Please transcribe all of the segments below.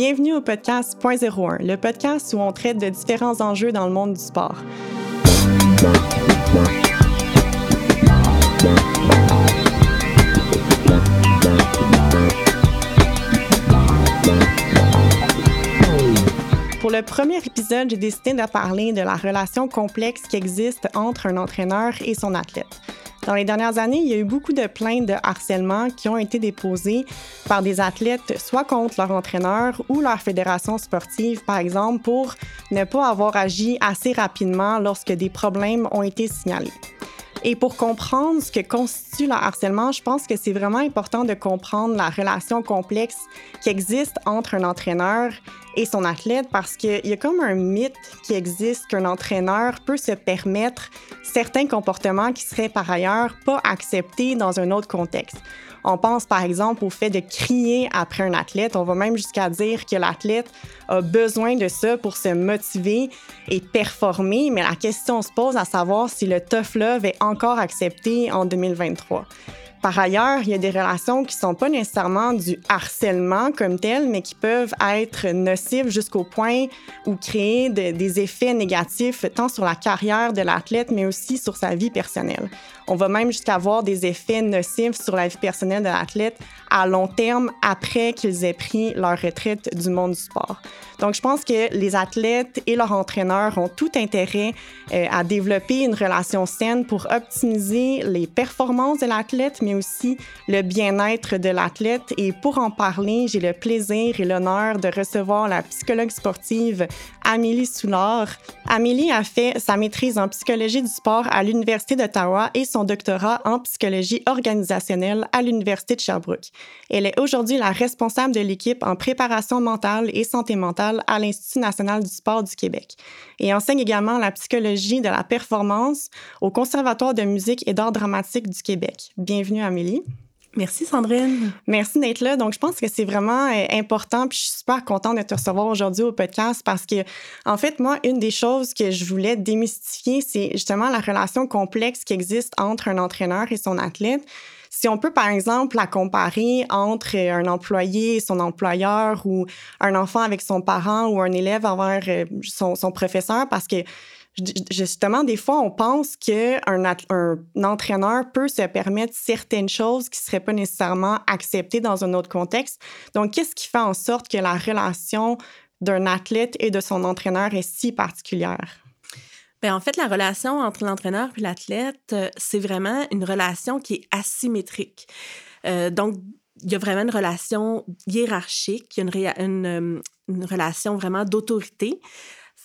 Bienvenue au podcast Point 01, le podcast où on traite de différents enjeux dans le monde du sport. Pour le premier épisode, j'ai décidé de parler de la relation complexe qui existe entre un entraîneur et son athlète. Dans les dernières années, il y a eu beaucoup de plaintes de harcèlement qui ont été déposées par des athlètes, soit contre leur entraîneur ou leur fédération sportive, par exemple, pour ne pas avoir agi assez rapidement lorsque des problèmes ont été signalés. Et pour comprendre ce que constitue le harcèlement, je pense que c'est vraiment important de comprendre la relation complexe qui existe entre un entraîneur et son athlète parce qu'il y a comme un mythe qui existe qu'un entraîneur peut se permettre certains comportements qui seraient par ailleurs pas acceptés dans un autre contexte. On pense par exemple au fait de crier après un athlète. On va même jusqu'à dire que l'athlète a besoin de ça pour se motiver et performer, mais la question se pose à savoir si le tough love est encore accepté en 2023. Par ailleurs, il y a des relations qui ne sont pas nécessairement du harcèlement comme tel, mais qui peuvent être nocives jusqu'au point où créer des effets négatifs tant sur la carrière de l'athlète, mais aussi sur sa vie personnelle. On va même jusqu'à avoir des effets nocifs sur la vie personnelle de l'athlète à long terme après qu'ils aient pris leur retraite du monde du sport. Donc, je pense que les athlètes et leurs entraîneurs ont tout intérêt euh, à développer une relation saine pour optimiser les performances de l'athlète, mais aussi le bien-être de l'athlète. Et pour en parler, j'ai le plaisir et l'honneur de recevoir la psychologue sportive Amélie Soulard. Amélie a fait sa maîtrise en psychologie du sport à l'Université d'Ottawa et son doctorat en psychologie organisationnelle à l'Université de Sherbrooke. Elle est aujourd'hui la responsable de l'équipe en préparation mentale et santé mentale à l'Institut national du sport du Québec et enseigne également la psychologie de la performance au Conservatoire de musique et d'art dramatique du Québec. Bienvenue, Amélie. Merci Sandrine. Merci d'être là. Donc, je pense que c'est vraiment euh, important. Puis, je suis super contente de te recevoir aujourd'hui au podcast parce que, en fait, moi, une des choses que je voulais démystifier, c'est justement la relation complexe qui existe entre un entraîneur et son athlète. Si on peut, par exemple, la comparer entre un employé et son employeur ou un enfant avec son parent ou un élève envers euh, son, son professeur, parce que justement, des fois, on pense qu'un un entraîneur peut se permettre certaines choses qui ne seraient pas nécessairement acceptées dans un autre contexte. Donc, qu'est-ce qui fait en sorte que la relation d'un athlète et de son entraîneur est si particulière? Bien, en fait, la relation entre l'entraîneur et l'athlète, euh, c'est vraiment une relation qui est asymétrique. Euh, donc, il y a vraiment une relation hiérarchique, il y a une, une relation vraiment d'autorité.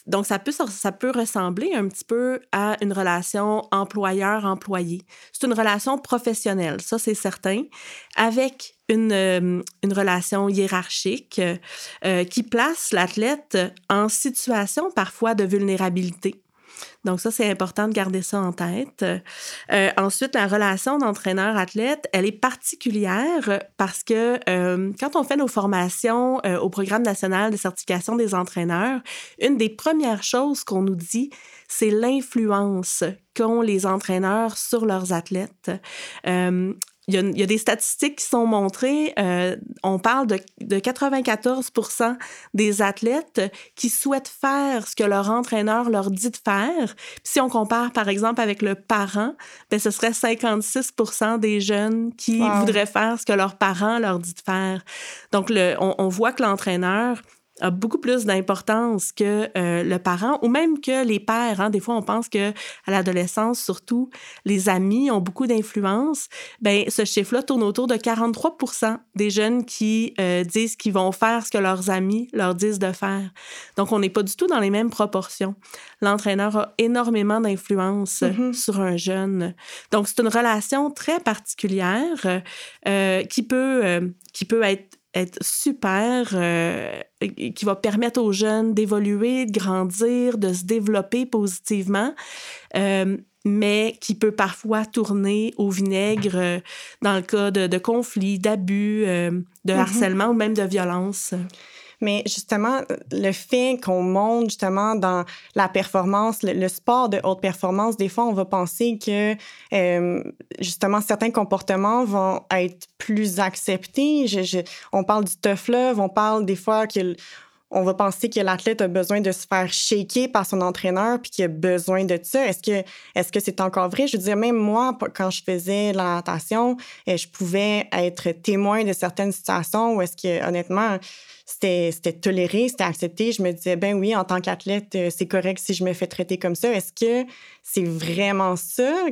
Donc, ça peut, ça peut ressembler un petit peu à une relation employeur-employé. C'est une relation professionnelle, ça c'est certain, avec une, euh, une relation hiérarchique euh, qui place l'athlète en situation parfois de vulnérabilité. Donc ça, c'est important de garder ça en tête. Euh, ensuite, la relation d'entraîneur-athlète, elle est particulière parce que euh, quand on fait nos formations euh, au Programme national de certification des entraîneurs, une des premières choses qu'on nous dit, c'est l'influence qu'ont les entraîneurs sur leurs athlètes. Il y, a, des statistiques qui sont montrées. Euh, on parle de, de 94% des athlètes qui souhaitent faire ce que leur entraîneur leur dit de faire. si on compare, par exemple, avec le parent, ben, ce serait 56% des jeunes qui voudraient faire ce que leur parent leur dit de faire. Donc, le, on, on voit que l'entraîneur a beaucoup plus d'importance que euh, le parent ou même que les pères. Hein. Des fois, on pense que à l'adolescence, surtout, les amis ont beaucoup d'influence. Ben, ce chiffre-là tourne autour de 43 des jeunes qui euh, disent qu'ils vont faire ce que leurs amis leur disent de faire. Donc, on n'est pas du tout dans les mêmes proportions. L'entraîneur a énormément d'influence mm-hmm. sur un jeune. Donc, c'est une relation très particulière euh, qui peut qui peut être être super, euh, qui va permettre aux jeunes d'évoluer, de grandir, de se développer positivement, euh, mais qui peut parfois tourner au vinaigre euh, dans le cas de, de conflits, d'abus, de mm-hmm. harcèlement ou même de violence. Mais justement, le fait qu'on monte justement dans la performance, le, sport de haute performance, des fois, on va penser que euh, justement certains comportements vont être plus acceptés. on parle du tough love, on parle des fois que on va penser que l'athlète a besoin de se faire shaker par son entraîneur puis qu'il a besoin de ça. Est-ce que est-ce que c'est encore vrai? Je veux dire, même moi, quand je faisais la natation, euh, je pouvais être témoin de certaines situations où est-ce que, honnêtement, c'était toléré, c'était accepté. Je me disais, ben oui, en tant qu'athlète, euh, c'est correct si je me fais traiter comme ça. Est-ce que c'est vraiment ça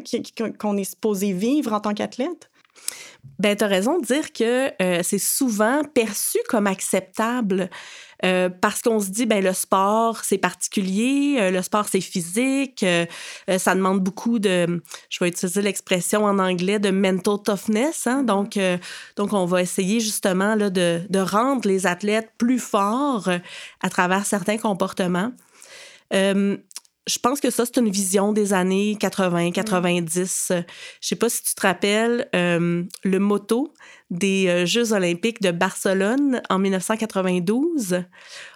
qu'on est supposé vivre en tant qu'athlète? Ben, tu as raison de dire que euh, c'est souvent perçu comme acceptable. Euh, parce qu'on se dit, ben le sport, c'est particulier, euh, le sport, c'est physique, ça demande beaucoup de, je vais utiliser l'expression en anglais, de mental toughness. Hein? Donc, donc, on va essayer justement là, de, de rendre les athlètes plus forts à travers certains comportements je pense que ça, c'est une vision des années 80, 90. Je sais pas si tu te rappelles euh, le motto des euh, Jeux olympiques de Barcelone en 1992.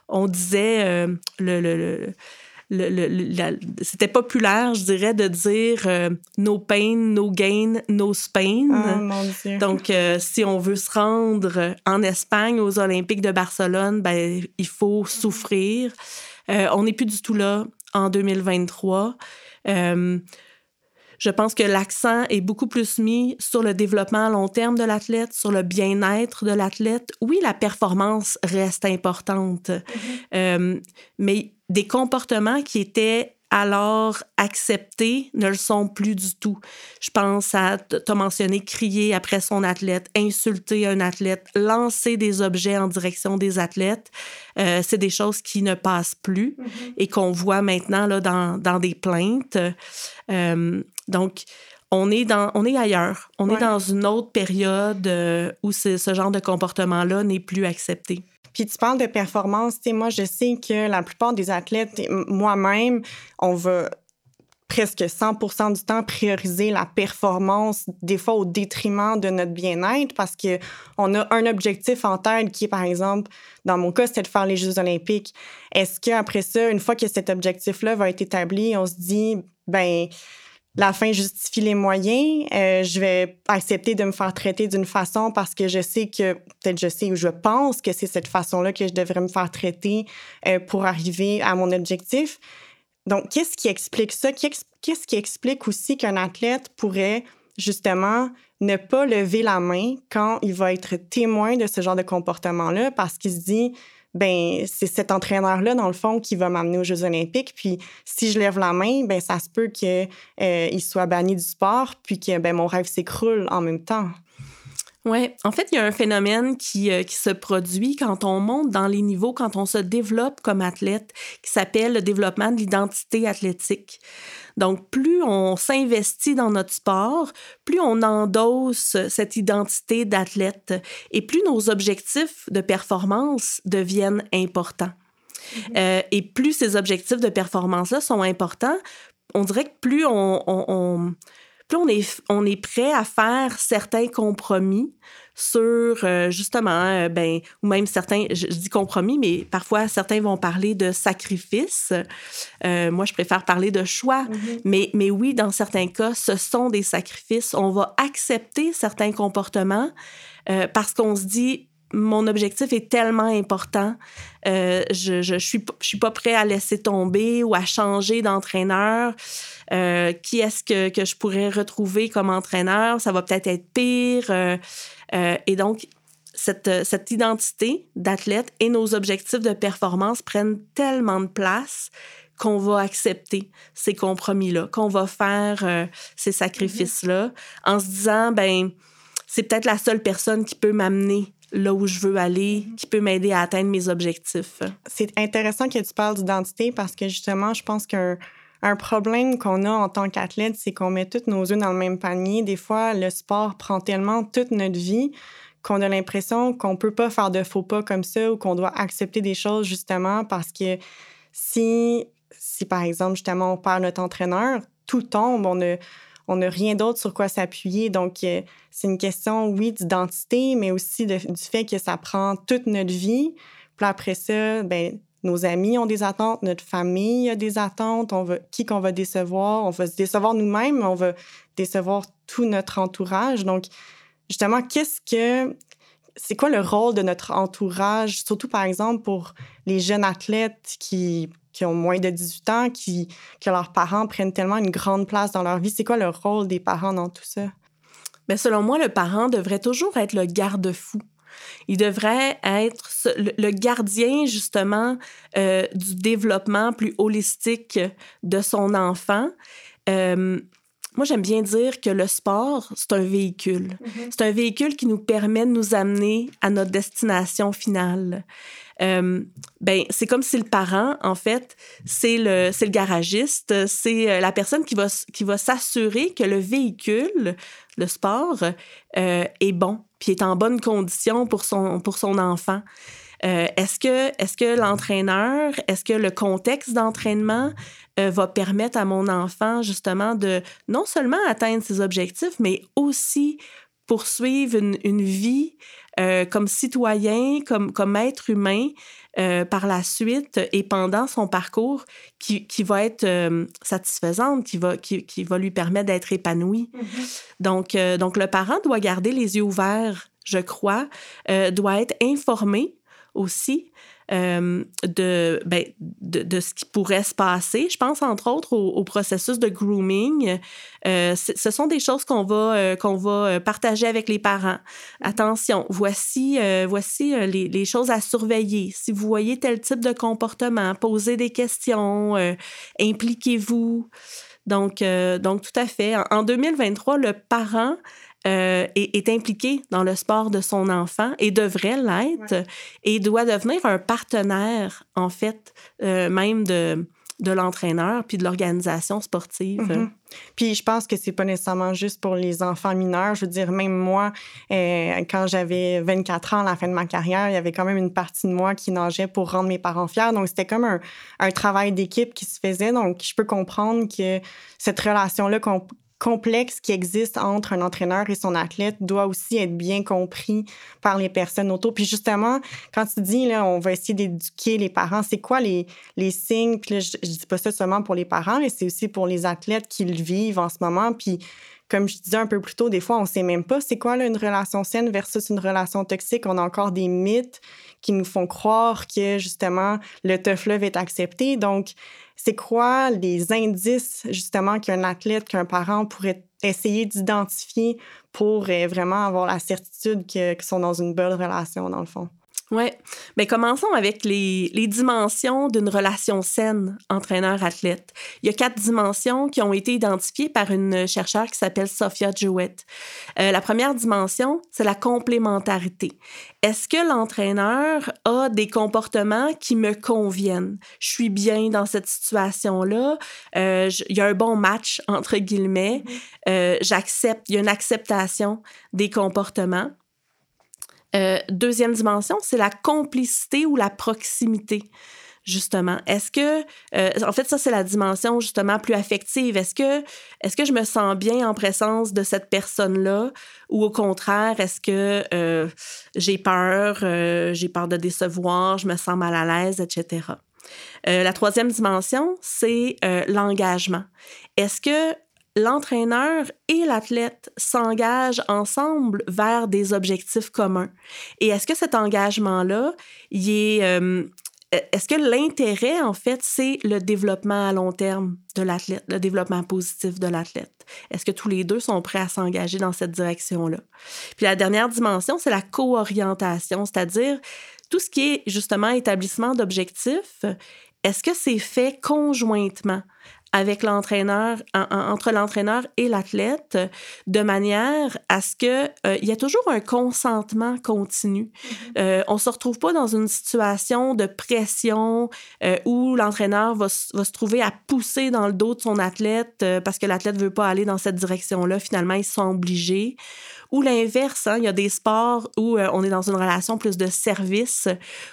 On disait euh, le, le, le c'était populaire, je dirais, de dire no pain, no gain, no Spain. Oh, Donc, si on veut se rendre en Espagne aux Olympiques de Barcelone, ben, il faut souffrir. on n'est plus du tout là en 2023. Euh, je pense que l'accent est beaucoup plus mis sur le développement à long terme de l'athlète, sur le bien-être de l'athlète. Oui, la performance reste importante, mm-hmm. euh, mais des comportements qui étaient alors acceptés ne le sont plus du tout. Je pense à, tu as mentionné crier après son athlète, insulter un athlète, lancer des objets en direction des athlètes. Euh, c'est des choses qui ne passent plus mm-hmm. et qu'on voit maintenant là, dans, dans des plaintes. Euh, donc, on est, dans, on est ailleurs. On est dans une autre période euh, où ce genre de comportement-là n'est plus accepté. Puis tu parles de performance. Tu sais, moi, je sais que la plupart des athlètes, moi-même, on va presque 100% du temps prioriser la performance, des fois au détriment de notre bien-être, parce que on a un objectif en tête qui est, par exemple, dans mon cas, c'était de faire les Jeux olympiques. Est-ce qu'après ça, une fois que cet objectif-là va être établi, on se dit, ben la fin justifie les moyens. Euh, je vais accepter de me faire traiter d'une façon parce que je sais que, peut-être je sais ou je pense que c'est cette façon-là que je devrais me faire traiter euh, pour arriver à mon objectif. Donc, qu'est-ce qui explique ça? Qu'est-ce qui explique aussi qu'un athlète pourrait justement ne pas lever la main quand il va être témoin de ce genre de comportement-là? Parce qu'il se dit ben c'est cet entraîneur-là, dans le fond, qui va m'amener aux Jeux olympiques. Puis si je lève la main, ben ça se peut qu'il euh, soit banni du sport, puis que ben, mon rêve s'écroule en même temps. Oui, en fait, il y a un phénomène qui, euh, qui, se produit quand on monte dans les niveaux, quand on se développe comme athlète, qui s'appelle le développement de l'identité athlétique. Donc, plus on s'investit dans notre sport, plus on endosse cette identité d'athlète et plus nos objectifs de performance deviennent importants. Mm-hmm. Euh, et plus ces objectifs de performance-là sont importants, on dirait que plus on plus on est, on est prêt à faire certains compromis sur euh, justement, euh, ben, ou même certains, je, dis compromis, mais parfois certains vont parler de sacrifice. Euh, moi, je préfère parler de choix. Mm-hmm. mais, mais oui, dans certains cas, ce sont des sacrifices. On va accepter certains comportements parce qu'on se dit, mon objectif est tellement important, euh, je, je, suis, je suis pas prêt à laisser tomber ou à changer d'entraîneur. Euh, qui est-ce que, que, je pourrais retrouver comme entraîneur? Ça va peut-être être pire. Euh, et donc, cette, cette identité d'athlète et nos objectifs de performance prennent tellement de place qu'on va accepter ces compromis-là, qu'on va faire ces sacrifices-là, en se disant, ben, c'est peut-être la seule personne qui peut m'amener là où je veux aller, qui peut m'aider à atteindre mes objectifs. C'est intéressant que tu parles d'identité parce que justement, je pense qu'un un problème qu'on a en tant qu'athlète, c'est qu'on met tous nos œufs dans le même panier. Des fois, le sport prend tellement toute notre vie qu'on a l'impression qu'on peut pas faire de faux pas comme ça ou qu'on doit accepter des choses justement parce que si, si par exemple, justement, on perd notre entraîneur, tout tombe, on a on n'a rien d'autre sur quoi s'appuyer. Donc, euh, c'est une question, oui, d'identité, mais aussi du fait que ça prend toute notre vie Puis après ça, ben nos amis ont des attentes, notre famille a des attentes, on veut qui qu'on va décevoir, on va se décevoir nous-mêmes, on va décevoir tout notre entourage. Donc, justement, qu'est-ce que c'est quoi le rôle de notre entourage, surtout par exemple pour les jeunes athlètes qui, qui ont moins de 18 ans, qui, que leurs parents prennent tellement une grande place dans leur vie? C'est quoi le rôle des parents dans tout ça? Bien, selon moi, le parent devrait toujours être le garde-fou. Il devrait être le gardien justement euh, du développement plus holistique de son enfant. Euh, moi, j'aime bien dire que le sport, c'est un véhicule. Mm-hmm. C'est un véhicule qui nous permet de nous amener à notre destination finale. Euh, ben, c'est comme si le parent, en fait, c'est le, le garagiste, c'est euh, la personne qui va, qui va s'assurer que le véhicule, le sport, euh, est bon, puis est en bonne condition pour son, pour son enfant. Euh, est-ce que, est que l'entraîneur, est-ce que le contexte d'entraînement euh, va permettre à mon enfant justement de non seulement atteindre ses objectifs, mais aussi poursuivre une, une vie euh, comme citoyen, comme, comme être humain par la suite et pendant son parcours qui, qui va être satisfaisante, qui va, qui, qui, va lui permettre d'être épanoui. Mm-hmm. Donc, donc, le parent doit garder les yeux ouverts, je crois, doit être informé aussi euh, de, ben, de, de, ce qui pourrait se passer. Je pense entre autres au, processus de grooming. Euh, ce sont des choses qu'on va, euh, qu'on va partager avec les parents. Attention, voici, voici les, les, choses à surveiller. Si vous voyez tel type de comportement, posez des questions, impliquez-vous. Donc, donc, tout à fait. En, en 2023, le parent euh, est, impliqué dans le sport de son enfant et devrait l'être et doit devenir un partenaire, en fait, euh, même de, de l'entraîneur puis de l'organisation sportive. Mm-hmm. Puis je pense que c'est pas nécessairement juste pour les enfants mineurs. Je veux dire, même moi, euh, quand j'avais 24 ans à la fin de ma carrière, il y avait quand même une partie de moi qui nageait pour rendre mes parents fiers. Donc c'était comme un, un travail d'équipe qui se faisait. Donc je peux comprendre que cette relation-là complexe qui existe entre un entraîneur et son athlète doit aussi être bien compris par les personnes autour. Puis justement, quand tu dis, là, on va essayer d'éduquer les parents, c'est quoi les, les signes? Puis là, je, je dis pas ça seulement pour les parents, mais c'est aussi pour les athlètes qui le vivent en ce moment. Puis comme je disais un peu plus tôt, des fois, on sait même pas c'est quoi une relation saine versus une relation toxique. On a encore des mythes qui nous font croire que justement le tough love est accepté. Donc, c'est quoi les indices justement qu'un athlète, qu'un parent pourrait essayer d'identifier pour euh, vraiment avoir la certitude qu'ils sont dans une belle relation dans le fond? Oui. Mais commençons avec les, les dimensions d'une relation saine entraîneur-athlète. Il y a quatre dimensions qui ont été identifiées par une chercheure qui s'appelle Sophia Jewett. Euh, la première dimension, c'est la complémentarité. Est-ce que l'entraîneur a des comportements qui me conviennent? Je suis bien dans cette situation-là. Euh, il y a un bon match, entre guillemets. Mm-hmm. Euh, J'accepte, il y a une acceptation des comportements. Euh, deuxième dimension, c'est la complicité ou la proximité justement? Est-ce que, euh, en fait, ça, c'est la dimension justement plus affective. Est-ce que, est-ce que je me sens bien en présence de cette personne-là ou au contraire, est-ce que euh, j'ai peur, j'ai peur de décevoir, je me sens mal à l'aise, etc. la troisième dimension, c'est l'engagement. Est-ce que l'entraîneur et l'athlète s'engagent ensemble vers des objectifs communs. Et est-ce que cet engagement-là, est... Euh, est-ce que l'intérêt, en fait, c'est le développement à long terme de l'athlète, le développement positif de l'athlète? Est-ce que tous les deux sont prêts à s'engager dans cette direction-là? Puis la dernière dimension, c'est la co-orientation, c'est-à-dire tout ce qui est justement établissement d'objectifs. Est-ce que c'est fait conjointement? Avec l'entraîneur, entre l'entraîneur et l'athlète, de manière à ce que euh, il y a toujours un consentement continu. Mm-hmm. Euh, on se retrouve pas dans une situation de pression euh, où l'entraîneur va, va, se trouver à pousser dans le dos de son athlète euh, parce que l'athlète veut pas aller dans cette direction-là. Finalement, ils sont obligés. Ou l'inverse, hein, il y a des sports où euh, on est dans une relation plus de service,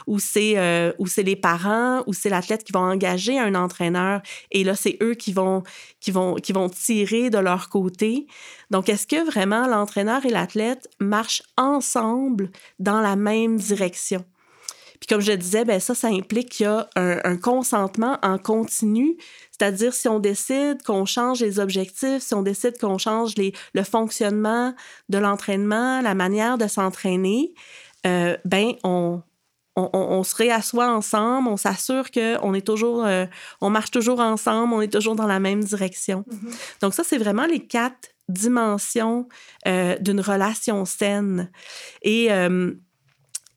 où c'est euh, où c'est les parents, où c'est l'athlète qui va engager un entraîneur, et là c'est eux qui vont qui vont qui vont tirer de leur côté. Donc est-ce que vraiment l'entraîneur et l'athlète marchent ensemble dans la même direction? Puis comme je disais, ben ça, ça implique qu'il y a un, consentement en continu, c'est-à-dire si on décide qu'on change les objectifs, si on décide qu'on change les, le fonctionnement de l'entraînement, la manière de s'entraîner, euh, ben on, on, se réassoit ensemble, on s'assure qu'on est toujours, euh, on marche toujours ensemble, on est toujours dans la même direction. Mm-hmm. Donc ça, c'est vraiment les quatre dimensions euh, d'une relation saine. Et, euh,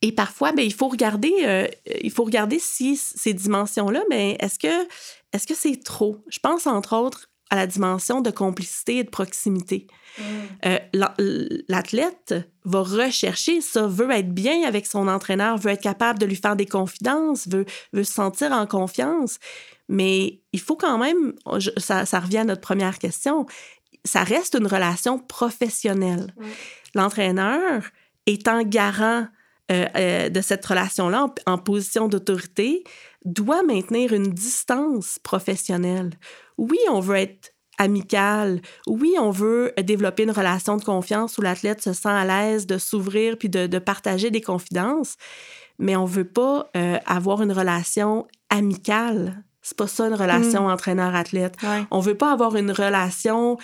et parfois, ben, il, faut regarder, il faut regarder si ces dimensions-là, mais ben, est-ce que est-ce que c'est trop? Je pense entre autres à la dimension de complicité et de proximité. Mm. Euh, l'athlète va rechercher ça, veut être bien avec son entraîneur, veut être capable de lui faire des confidences, veut, veut se sentir en confiance. Mais il faut quand même, ça, ça revient à notre première question, ça reste une relation professionnelle. L'entraîneur étant garant euh, euh, de cette relation-là en, position d'autorité, doit maintenir une distance professionnelle. Oui, on veut être amical. Oui, on veut développer une relation de confiance où l'athlète se sent à l'aise de s'ouvrir puis de, partager des confidences, mais on veut pas euh, avoir une relation amicale. C'est pas ça une relation hmm. entraîneur-athlète. On veut pas avoir une relation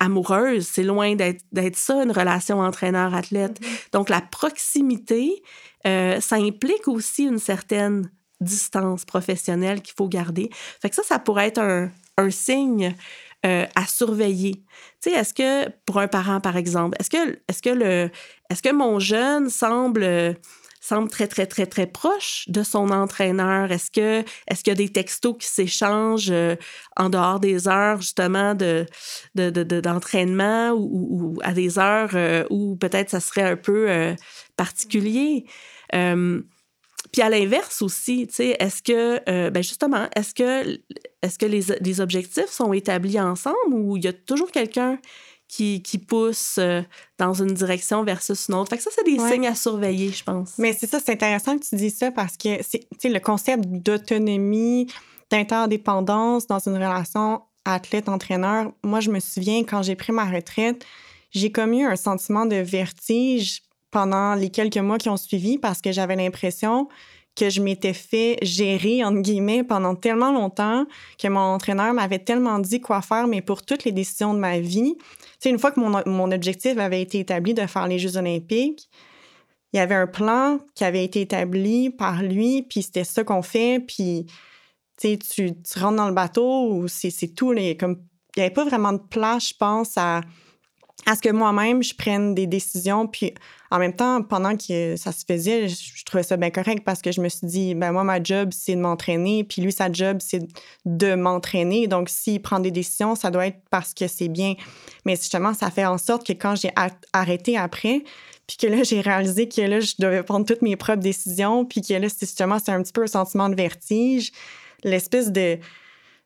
amoureuse. C'est loin d'être ça, une relation entraîneur-athlète. Mm-hmm. Donc, la proximité, ça implique aussi une certaine distance professionnelle qu'il faut garder. Fait que ça, ça pourrait être un, un signe euh, à surveiller. Tu sais, est-ce que, pour un parent, par exemple, est-ce que, est-ce que, le, est-ce que mon jeune semble semble très, très, très, très proche de son entraîneur? Est-ce que est-ce qu'il y a des textos qui s'échangent euh, en dehors des heures, justement, de, de, d'entraînement ou, à des heures euh, où peut-être ça serait un peu particulier? Puis à l'inverse aussi, tu sais, est-ce que, euh, ben justement, est-ce que, est-ce que les, les, objectifs sont établis ensemble ou il y a toujours quelqu'un qui, qui, pousse euh, dans une direction versus une autre. Fait que ça, c'est des signes à surveiller, je pense. Mais c'est ça, c'est intéressant que tu dis ça parce que c'est le concept d'autonomie, d'interdépendance dans une relation athlète-entraîneur. Moi, je me souviens quand j'ai pris ma retraite, j'ai commis un sentiment de vertige pendant les quelques mois qui ont suivi parce que j'avais l'impression que je m'étais fait gérer, entre guillemets, pendant tellement longtemps que mon entraîneur m'avait tellement dit quoi faire, mais pour toutes les décisions de ma vie. Tu une fois que mon, objectif avait été établi de faire les Jeux olympiques, il y avait un plan qui avait été établi par lui, puis c'était ça qu'on fait, puis tu rentres dans le bateau, ou c'est tout, comme, il n'y avait pas vraiment de place, je pense, à à ce que moi-même, je prenne des décisions. Puis en même temps, pendant que ça se faisait, je, trouvais ça bien correct parce que je me suis dit, ben moi, ma job, c'est de m'entraîner. Puis lui, sa job, c'est de m'entraîner. Donc, s'il prend des décisions, ça doit être parce que c'est bien. Mais justement, ça fait en sorte que quand j'ai arrêté après, puis que là, j'ai réalisé que là, je devais prendre toutes mes propres décisions, puis que là, justement, c'est un petit peu un sentiment de vertige. L'espèce de...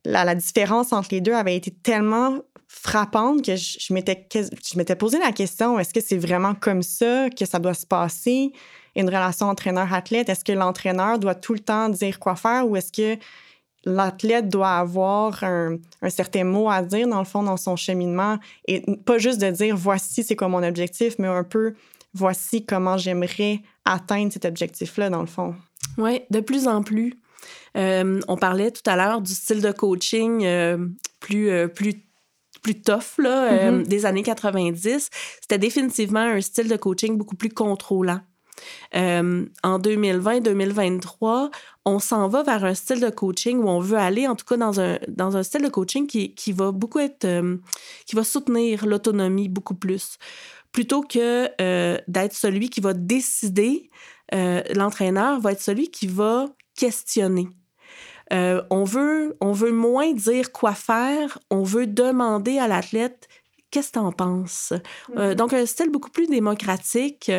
La, différence entre les deux avait été tellement frappante que je, m'étais, posé la question est-ce que c'est vraiment comme ça que ça doit se passer, une relation entraîneur-athlète? Est-ce que l'entraîneur doit tout le temps dire quoi faire ou est-ce que l'athlète doit avoir un, certain mot à dire, dans le fond, dans son cheminement? Et pas juste de dire voici c'est quoi mon objectif, mais un peu voici comment j'aimerais atteindre cet objectif-là, dans le fond. Oui, de plus en plus. Euh, on parlait tout à l'heure du style de coaching euh, plus, euh, plus plus tough là, euh, mm-hmm. des années 90, c'était définitivement un style de coaching beaucoup plus contrôlant. En 2020-2023, on s'en va vers un style de coaching où on veut aller, en tout cas dans un, dans un style de coaching qui, qui va beaucoup être, qui va soutenir l'autonomie beaucoup plus. Plutôt que d'être celui qui va décider, l'entraîneur va être celui qui va questionner. Euh, on, veut, on veut moins dire quoi faire, on veut demander à l'athlète qu'est-ce que tu en penses? Euh, mm-hmm. donc, un style beaucoup plus démocratique.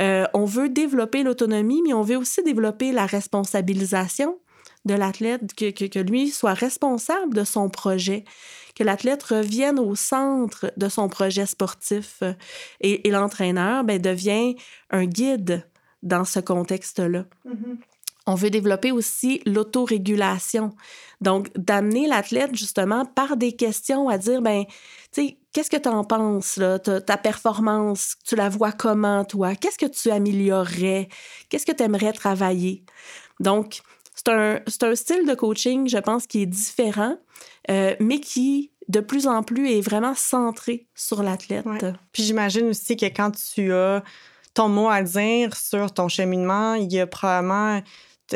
Euh, on veut développer l'autonomie, mais on veut aussi développer la responsabilisation de l'athlète, que, que, lui soit responsable de son projet, que l'athlète revienne au centre de son projet sportif. Et, l'entraîneur ben, devient un guide dans ce contexte-là. Mm-hmm. On veut développer aussi l'autorégulation. Donc, d'amener l'athlète justement par des questions à dire, ben, tu sais, qu'est-ce que tu en penses, là? Ta, performance, tu la vois comment, toi? Qu'est-ce que tu améliorerais? Qu'est-ce que tu aimerais travailler? Donc, c'est un, un, style de coaching, je pense, qui est différent, euh, mais qui, de plus en plus, est vraiment centré sur l'athlète. Puis j'imagine aussi que quand tu as ton mot à dire sur ton cheminement, il y a probablement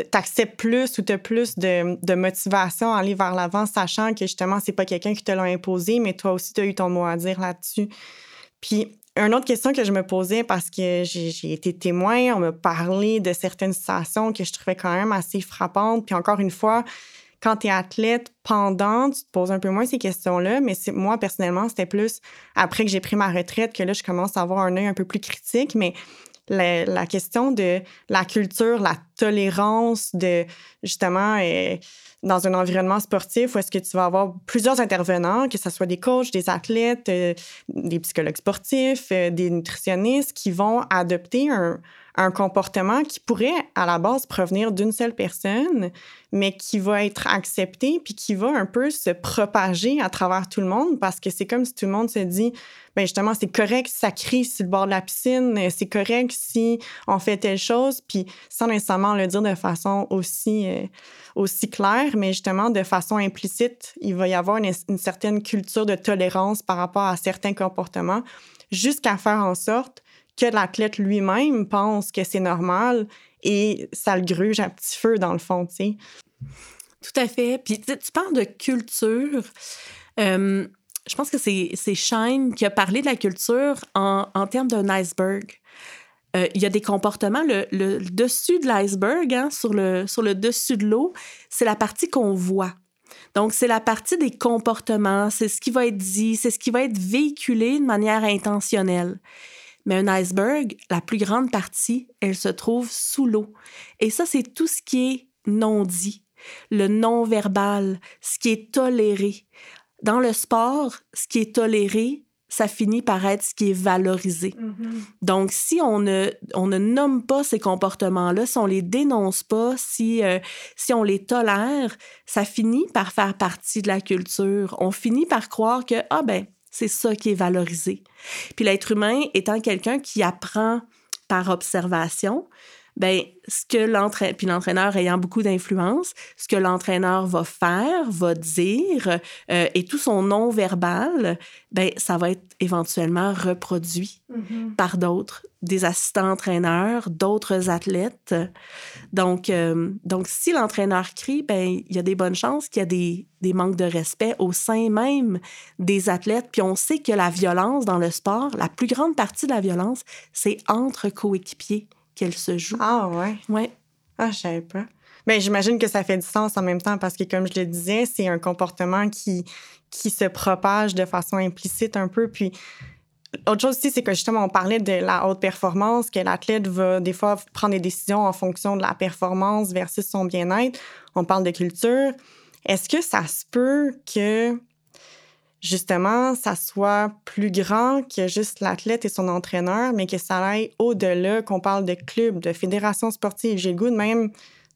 t'acceptes plus ou t'as plus de, motivation à aller vers l'avant, sachant que justement, c'est pas quelqu'un qui te l'a imposé, mais toi aussi, tu as eu ton mot à dire là-dessus. Puis, une autre question que je me posais, parce que j'ai été témoin, on m'a parlé de certaines situations que je trouvais quand même assez frappantes. Puis encore une fois, quand tu es athlète pendant, tu te poses un peu moins ces questions-là, mais moi, personnellement, c'était plus après que j'ai pris ma retraite que là, je commence à avoir un œil un peu plus critique. Mais la, question de la culture, la tolérance de justement euh, dans un environnement sportif où est-ce que tu vas avoir plusieurs intervenants, que ce soit des coachs, des athlètes, euh, des psychologues sportifs, euh, des nutritionnistes qui vont adopter un, un comportement qui pourrait à la base provenir d'une seule personne, mais qui va être accepté puis qui va un peu se propager à travers tout le monde parce que c'est comme si tout le monde se dit ben justement c'est correct si ça crie sur le bord de la piscine, c'est correct si on fait telle chose puis sans nécessairement le dire de façon aussi euh, aussi claire, mais justement de façon implicite, il va y avoir une, une certaine culture de tolérance par rapport à certains comportements jusqu'à faire en sorte que l'athlète lui-même pense que c'est normal et ça le gruge à petit feu dans le fond, tu sais. Tout à fait. Puis tu parles de culture. Je pense que c'est Shine qui a parlé de la culture en, termes d'un iceberg. Euh, il y a des comportements, le, dessus de l'iceberg, hein, sur le dessus de l'eau, c'est la partie qu'on voit. Donc, c'est la partie des comportements, c'est ce qui va être dit, c'est ce qui va être véhiculé de manière intentionnelle. Mais un iceberg, la plus grande partie, elle se trouve sous l'eau. Et ça, c'est tout ce qui est non dit, le non verbal, ce qui est toléré. Dans le sport, ce qui est toléré, ça finit par être ce qui est valorisé. Mm-hmm. Donc, si on ne, on ne nomme pas ces comportements-là, si on les dénonce pas, si, euh, si on les tolère, ça finit par faire partie de la culture. On finit par croire que, ah ben, c'est ça qui est valorisé. Puis l'être humain étant quelqu'un qui apprend par observation, ben ce que l'entraîneur, puis l'entraîneur ayant beaucoup d'influence, ce que l'entraîneur va faire, va dire, euh, et tout son non-verbal, ben ça va être éventuellement reproduit mm-hmm. par d'autres, des assistants entraîneurs, d'autres athlètes. Donc, euh, donc si l'entraîneur crie, ben il y a des bonnes chances qu'il y a des, des manques de respect au sein même des athlètes. Puis on sait que la violence dans le sport, la plus grande partie de la violence, c'est entre coéquipiers qu'elle se joue. Ah ouais? Ouais. Ah, je savais pas. Ben, j'imagine que ça fait du sens en même temps parce que, comme je le disais, c'est un comportement qui, qui se propage de façon implicite un peu. Puis, autre chose aussi, c'est que justement, on parlait de la haute performance, que l'athlète va des fois prendre des décisions en fonction de la performance versus son bien-être. On parle de culture. Est-ce que ça se peut que justement, ça soit plus grand que juste l'athlète et son entraîneur, mais que ça aille au-delà, qu'on parle de club, de fédération sportive. J'ai le goût de même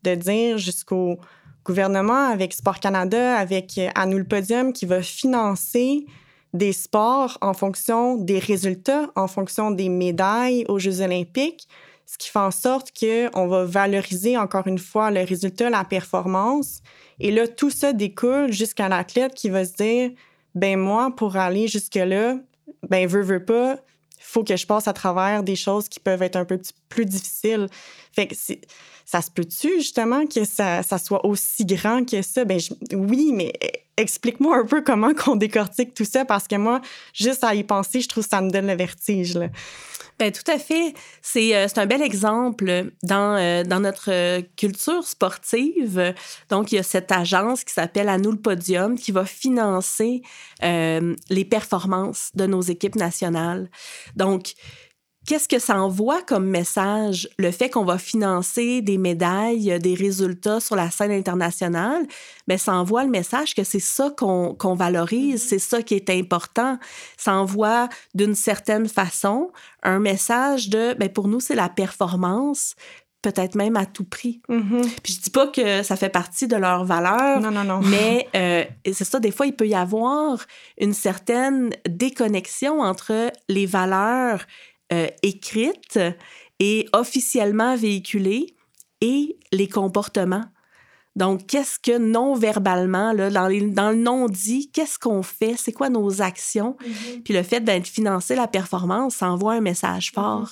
de dire jusqu'au gouvernement, avec Sport Canada, avec euh, À nous le podium, qui va financer des sports en fonction des résultats, en fonction des médailles aux Jeux olympiques, ce qui fait en sorte qu'on va valoriser encore une fois le résultat, la performance. Et là, tout ça découle jusqu'à l'athlète qui va se dire, ben moi, pour aller jusque-là, ben veux, veux pas, faut que je passe à travers des choses qui peuvent être un peu plus difficiles. Fait que ça se peut-tu, justement, que ça, soit aussi grand que ça? Ben oui, mais explique-moi un peu comment qu'on décortique tout ça, parce que moi, juste à y penser, je trouve que ça me donne le vertige. Là. Ben, tout à fait. C'est euh, un bel exemple dans, euh, dans notre euh, culture sportive. Donc, il y a cette agence qui s'appelle À nous le podium qui va financer les performances de nos équipes nationales. Donc, Qu'est-ce que ça envoie comme message, le fait qu'on va financer des médailles, des résultats sur la scène internationale? Mais ben, ça envoie le message que c'est ça qu'on valorise, mm-hmm. c'est ça qui est important. Ça envoie d'une certaine façon un message de, ben pour nous, c'est la performance, peut-être même à tout prix. Mm-hmm. Puis je dis pas que ça fait partie de leurs valeurs, Non, non, non. mais euh, c'est ça, des fois, il peut y avoir une certaine déconnexion entre les valeurs euh, écrites et officiellement véhiculées et les comportements. Donc, qu'est-ce que non-verbalement, dans, les- dans le non-dit, qu'est-ce qu'on fait? C'est quoi nos actions? Puis le fait de financer la performance, ça envoie un message fort.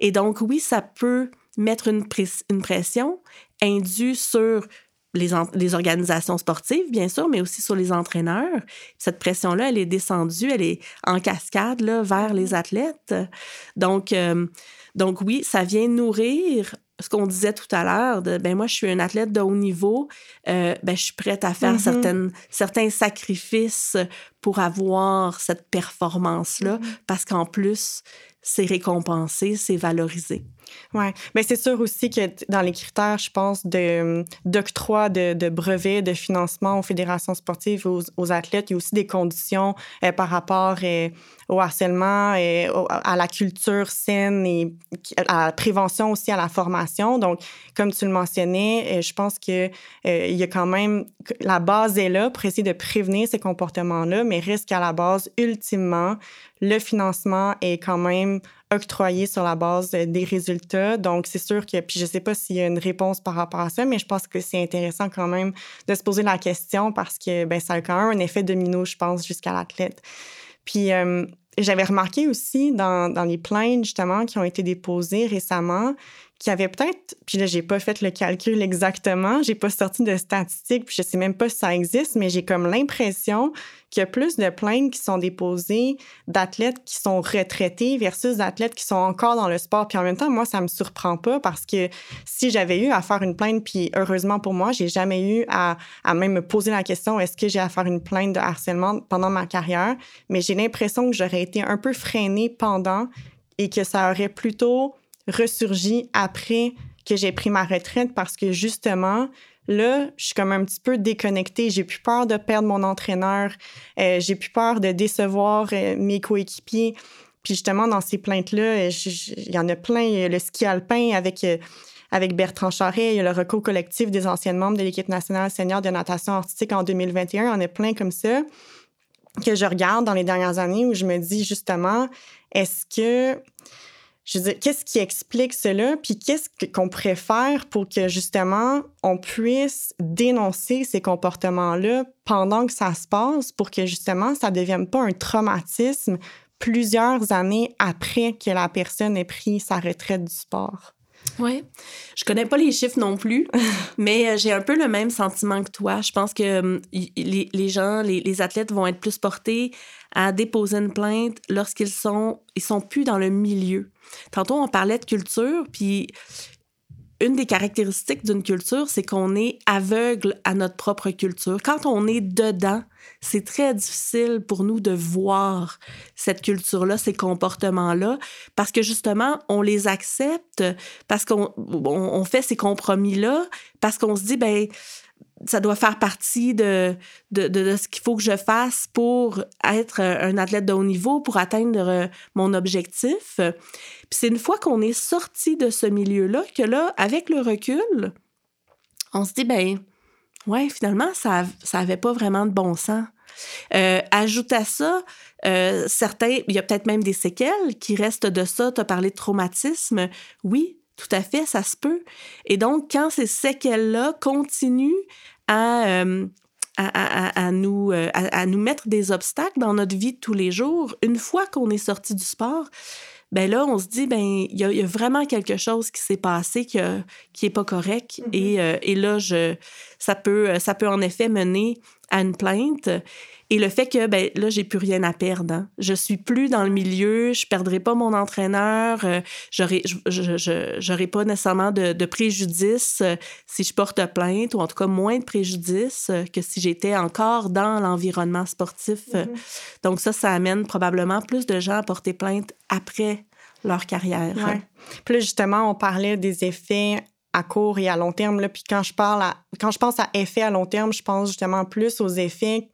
Et donc, oui, ça peut mettre une, une pression indue sur les, en- les organisations sportives, bien sûr, mais aussi sur les entraîneurs. Cette pression-là, elle est descendue, elle est en cascade là, vers les athlètes. Donc, euh, donc oui, ça vient nourrir ce qu'on disait tout à l'heure, de ben moi, je suis un athlète de haut niveau, euh, ben je suis prête à faire Mhm. certaines, certains sacrifices pour avoir cette performance-là, parce qu'en plus, c'est récompensé, c'est valorisé. Oui, mais c'est sûr aussi que dans les critères, je pense, de, d'octroi de, de brevets, de financement aux fédérations sportives, aux, aux athlètes, il y a aussi des conditions euh, par rapport euh, au harcèlement, au- à la culture saine et à la prévention aussi, à la formation. Donc, comme tu le mentionnais, euh, je pense que il y a quand même la base est là pour essayer de prévenir ces comportements-là, mais reste qu'à la base, ultimement, le financement est quand même octroyé sur la base des résultats. Donc, c'est sûr que, puis je sais pas s'il y a une réponse par rapport à ça, mais je pense que c'est intéressant quand même de se poser la question parce que ben, ça a quand même un effet domino, je pense, jusqu'à l'athlète. Puis, euh, j'avais remarqué aussi dans, dans les plaintes, justement, qui ont été déposées récemment, qu'il y avait peut-être, puis là, j'ai pas fait le calcul exactement, j'ai pas sorti de statistiques, puis je sais même pas si ça existe, mais j'ai comme l'impression qu'il y a plus de plaintes qui sont déposées d'athlètes qui sont retraités versus d'athlètes qui sont encore dans le sport. Puis en même temps, moi, ça me surprend pas parce que si j'avais eu à faire une plainte, puis heureusement pour moi, j'ai jamais eu à, à même me poser la question est-ce que j'ai à faire une plainte de harcèlement pendant ma carrière, mais j'ai l'impression que j'aurais été un peu freinée pendant et que ça aurait plutôt ressurgi après que j'ai pris ma retraite parce que justement, là, je suis comme un petit peu déconnectée. J'ai plus peur de perdre mon entraîneur. Euh, j'ai plus peur de décevoir euh, mes coéquipiers. Puis justement, dans ces plaintes-là, euh, il y en a plein. Il y a le ski alpin avec, euh, avec Bertrand Charret. Il y a le recours collectif des anciennes membres de l'équipe nationale senior de natation artistique en 2021. Il y en a plein comme ça que je regarde dans les dernières années où je me dis justement, est-ce que je veux qu'est-ce qui explique cela? Puis qu'est-ce que- qu'on pourrait faire pour que justement on puisse dénoncer ces comportements-là pendant que ça se passe pour que justement ça ne devienne pas un traumatisme plusieurs années après que la personne ait pris sa retraite du sport? Oui. Je connais pas les chiffres non plus, mais euh, j'ai un peu le même sentiment que toi. Je pense que hum, les, les gens, les, les athlètes vont être plus portés à déposer une plainte lorsqu'ils sont, ils sont plus dans le milieu. Tantôt, on parlait de culture, puis une des caractéristiques d'une culture, c'est qu'on est aveugle à notre propre culture. Quand on est dedans, c'est très difficile pour nous de voir cette culture-là, ces comportements-là, parce que justement, on les accepte, parce qu'on on, on fait ces compromis-là, parce qu'on se dit, ben ça doit faire partie de, de, de- ce qu'il faut que je fasse pour être un athlète de haut niveau, pour atteindre euh, mon objectif. Puis c'est une fois qu'on est sorti de ce milieu-là que là, avec le recul, on se dit, ben, ouais, finalement, ça, ça avait pas vraiment de bon sens. Euh, ajoute à ça, euh, certains, il y a peut-être même des séquelles qui restent de ça. Tu as parlé de traumatisme. Oui, tout à fait, ça se peut. Et donc, quand ces séquelles-là continuent à, euh, à, à- nous, euh, à, nous mettre des obstacles dans notre vie de tous les jours, une fois qu'on est sorti du sport, ben là, on se dit, ben il y, a- il y a vraiment quelque chose qui s'est passé qui, a- qui est pas correct. Mhm. et, euh, et là, je, ça, peut, ça peut en effet mener à une plainte. Et le fait que, ben là, j'ai plus rien à perdre. hein. Je suis plus dans le milieu, je perdrai pas mon entraîneur, euh, j'aurai j'aurai pas nécessairement de, de préjudice euh, si je porte plainte, ou en tout cas moins de préjudice euh, que si j'étais encore dans l'environnement sportif. Euh, Mhm. Donc ça, ça amène probablement plus de gens à porter plainte après leur carrière. Ouais. Puis là, justement, on parlait des effets à court et à long terme. Là. Puis quand je parle à, quand je pense à effets à long terme, je pense justement plus aux effets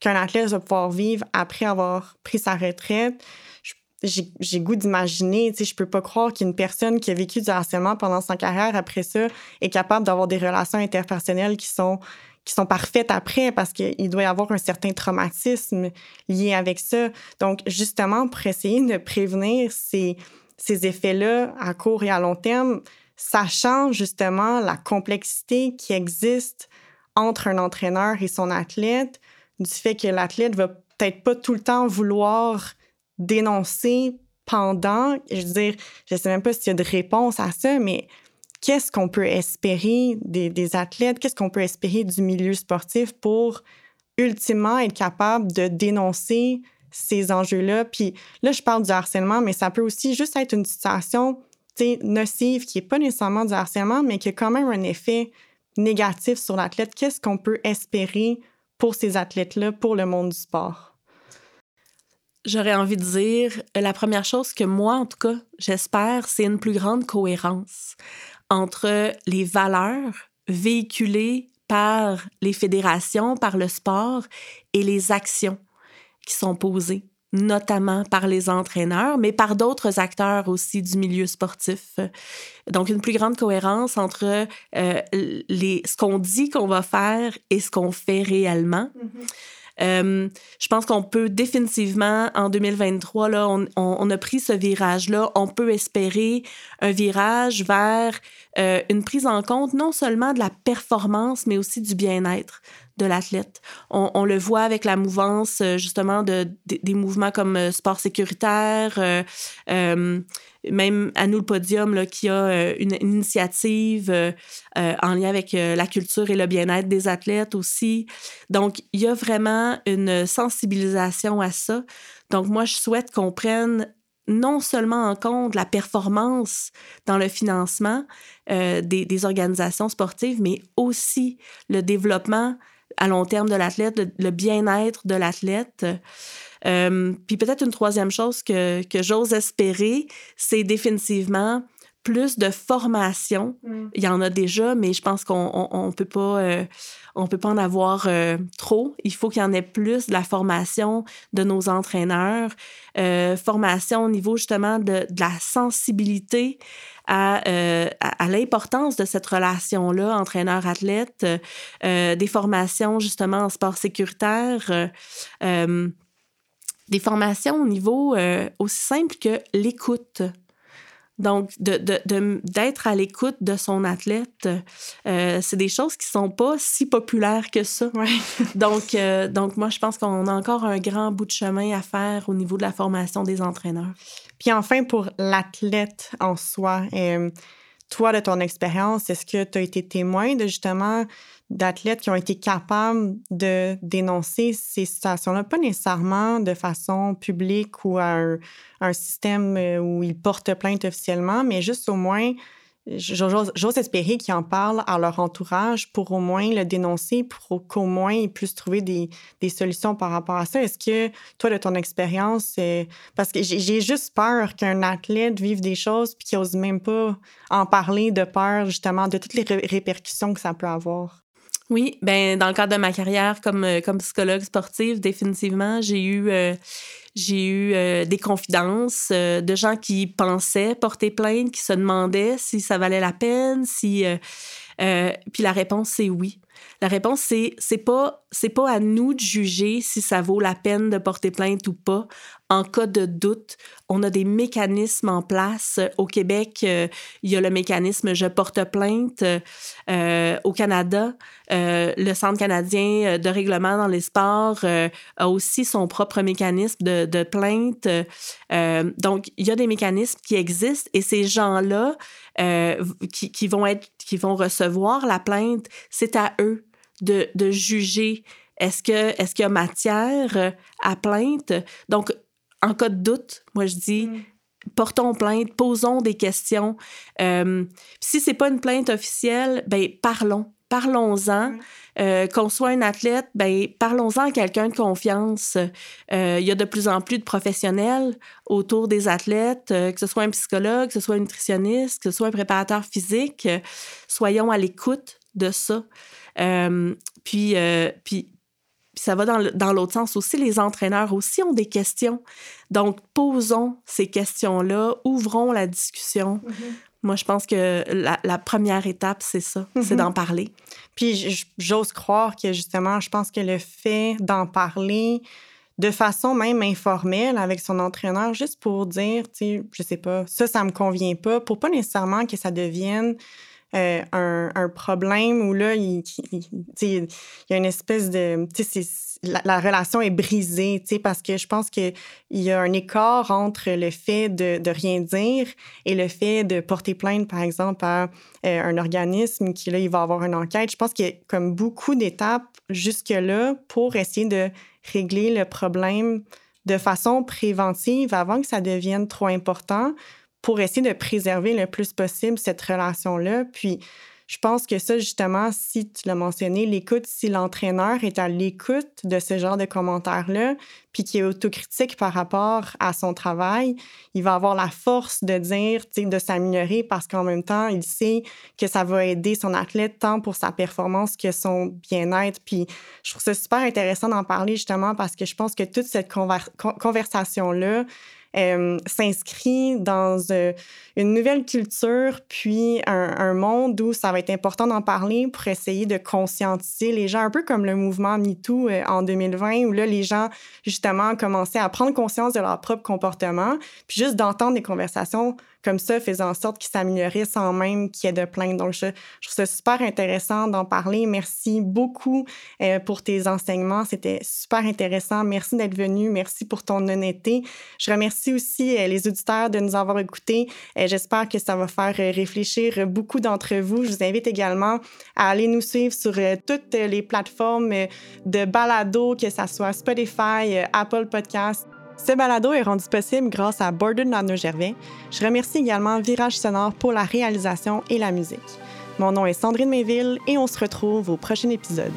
qu'un athlète va pouvoir vivre après avoir pris sa retraite. J'ai goût d'imaginer, tu sais, je peux pas croire qu'une personne qui a vécu du harcèlement pendant sa carrière après ça est capable d'avoir des relations interpersonnelles qui sont qui sont parfaites après parce qu'il doit y avoir un certain traumatisme lié avec ça. Donc, justement, pour essayer de prévenir ces, ces effets-là à court et à long terme, sachant justement la complexité qui existe entre un entraîneur et son athlète, du fait que l'athlète va peut-être pas tout le temps vouloir dénoncer pendant. Je veux dire, je sais même pas s'il y a de réponse à ça, mais qu'est-ce qu'on peut espérer des, athlètes, qu'est-ce qu'on peut espérer du milieu sportif pour ultimement être capable de dénoncer ces enjeux-là? Puis là, je parle du harcèlement, mais ça peut aussi juste être une situation nocive qui n'est pas nécessairement du harcèlement, mais qui a quand même un effet négatif sur l'athlète. Qu'est-ce qu'on peut espérer pour ces athlètes-là, pour le monde du sport? J'aurais envie de dire, la première chose que moi, en tout cas, j'espère, c'est une plus grande cohérence entre les valeurs véhiculées par les fédérations, par le sport et les actions qui sont posées, notamment par les entraîneurs, mais par d'autres acteurs aussi du milieu sportif. Donc, une plus grande cohérence entre euh, les, ce qu'on dit qu'on va faire et ce qu'on fait réellement. Mm-hmm. Euh, je pense qu'on peut définitivement, en 2023, là, on, on, a pris ce virage-là. On peut espérer un virage vers euh, une prise en compte non seulement de la performance, mais aussi du bien-être de l'athlète. On, on, le voit avec la mouvance, euh, justement, de, des mouvements comme sport sécuritaire, même à nous le podium là, qui a euh, une, initiative euh, euh, en lien avec la culture et le bien-être des athlètes aussi. Donc, il y a vraiment une sensibilisation à ça. Donc, moi, je souhaite qu'on prenne non seulement en compte la performance dans le financement des, des, organisations sportives, mais aussi le développement à long terme de l'athlète, le bien-être de l'athlète. Euh, puis peut-être une troisième chose que, que j'ose espérer, c'est définitivement plus de formation. Mm. Il y en a déjà, mais je pense qu'on on, peut pas euh, on peut pas en avoir euh, trop. Il faut qu'il y en ait plus de la formation de nos entraîneurs, formation au niveau justement de, de la sensibilité à, à, l'importance de cette relation-là, entraîneur-athlète, des formations justement en sport sécuritaire des formations au niveau euh, aussi simple que l'écoute. Donc, d'être de, de, à l'écoute de son athlète, euh, c'est des choses qui sont pas si populaires que ça. donc, euh, donc, moi, je pense qu'on a encore un grand bout de chemin à faire au niveau de la formation des entraîneurs. Puis enfin, pour l'athlète en soi, toi, de ton expérience, est-ce que tu as été témoin de justement d'athlètes qui ont été capables de dénoncer ces situations-là, pas nécessairement de façon publique ou à un, système euh, où ils portent plainte officiellement, mais juste au moins J'ose espérer qu'ils en parlent à leur entourage pour au moins le dénoncer, pour qu'au moins ils puissent trouver des, solutions par rapport à ça. Est-ce que toi, de ton expérience, parce que j'ai juste peur qu'un athlète vive des choses puis qu'il n'ose même pas en parler de peur justement de toutes les répercussions que ça peut avoir? Oui, ben dans le cadre de ma carrière comme, euh, psychologue sportive, définitivement, j'ai eu, euh, euh, des confidences de gens qui pensaient porter plainte, qui se demandaient si ça valait la peine, si puis la réponse c'est oui. La réponse c'est c'est pas c'est pas à nous de juger si ça vaut la peine de porter plainte ou pas en cas de doute, on a des mécanismes en place. Au Québec, euh, il y a le mécanisme Je porte plainte. Euh, au Canada, euh, le Centre canadien de règlement dans les sports a aussi son propre mécanisme de, plainte. donc, il y a des mécanismes qui existent et ces gens-là qui, vont être, qui vont recevoir la plainte, c'est à eux de, de juger est-ce que est-ce qu'il y a matière à plainte? Donc, en cas de doute, moi je dis, mm. portons plainte, posons des questions. Euh, si c'est pas une plainte officielle, ben parlons. Parlons-en. Mm. Euh, qu'on soit un athlète, ben parlons-en à quelqu'un de confiance. Euh, il y a de plus en plus de professionnels autour des athlètes, que ce soit un psychologue, que ce soit un nutritionniste, que ce soit un préparateur physique. soyons à l'écoute de ça. Puis, puis Puis ça va dans l'autre sens aussi. Les entraîneurs aussi ont des questions. Donc, posons ces questions-là, ouvrons la discussion. Mm-hmm. Moi, je pense que la, première étape, c'est ça, c'est mm-hmm. d'en parler. Puis j'ose croire que justement, je pense que le fait d'en parler de façon même informelle avec son entraîneur, juste pour dire, tu sais, je sais pas, ça, ça me convient pas, pour pas nécessairement que ça devienne euh, un, problème où là, il, y a une espèce de... La, la, relation est brisée, parce que je pense qu'il y a un écart entre le fait de, de, rien dire et le fait de porter plainte, par exemple, à euh, un organisme qui, là, il va avoir une enquête. Je pense qu'il y a comme beaucoup d'étapes jusque-là pour essayer de régler le problème de façon préventive avant que ça devienne trop important pour essayer de préserver le plus possible cette relation-là. Puis, je pense que ça, justement, si tu l'as mentionné, l'écoute, si l'entraîneur est à l'écoute de ce genre de commentaires-là, puis qui est autocritique par rapport à son travail, il va avoir la force de dire, de s'améliorer parce qu'en même temps, il sait que ça va aider son athlète tant pour sa performance que son bien-être. Puis je trouve ça super intéressant d'en parler justement parce que je pense que toute cette conversation-là, euh, s'inscrit dans euh, une nouvelle culture, puis un, monde où ça va être important d'en parler pour essayer de conscientiser les gens, un peu comme le mouvement MeToo euh, en 2020, où là, les gens, justement, commençaient à prendre conscience de leur propre comportement, puis juste d'entendre des conversations comme ça faisait en sorte qu'il s'améliorait sans même qu'il y ait de plainte. Donc, je, je, trouve ça super intéressant d'en parler. Merci beaucoup euh, pour tes enseignements. C'était super intéressant. Merci d'être venu. Merci pour ton honnêteté. Je remercie aussi euh, les auditeurs de nous avoir écoutés. Euh, j'espère que ça va faire réfléchir beaucoup d'entre vous. Je vous invite également à aller nous suivre sur toutes les plateformes de balado, que ce soit Spotify, Apple Podcasts, ce balado est rendu possible grâce à Borden Lanneau-Gervais. Je remercie également Virage Sonore pour la réalisation et la musique. Mon nom est Sandrine Méville et on se retrouve au prochain épisode.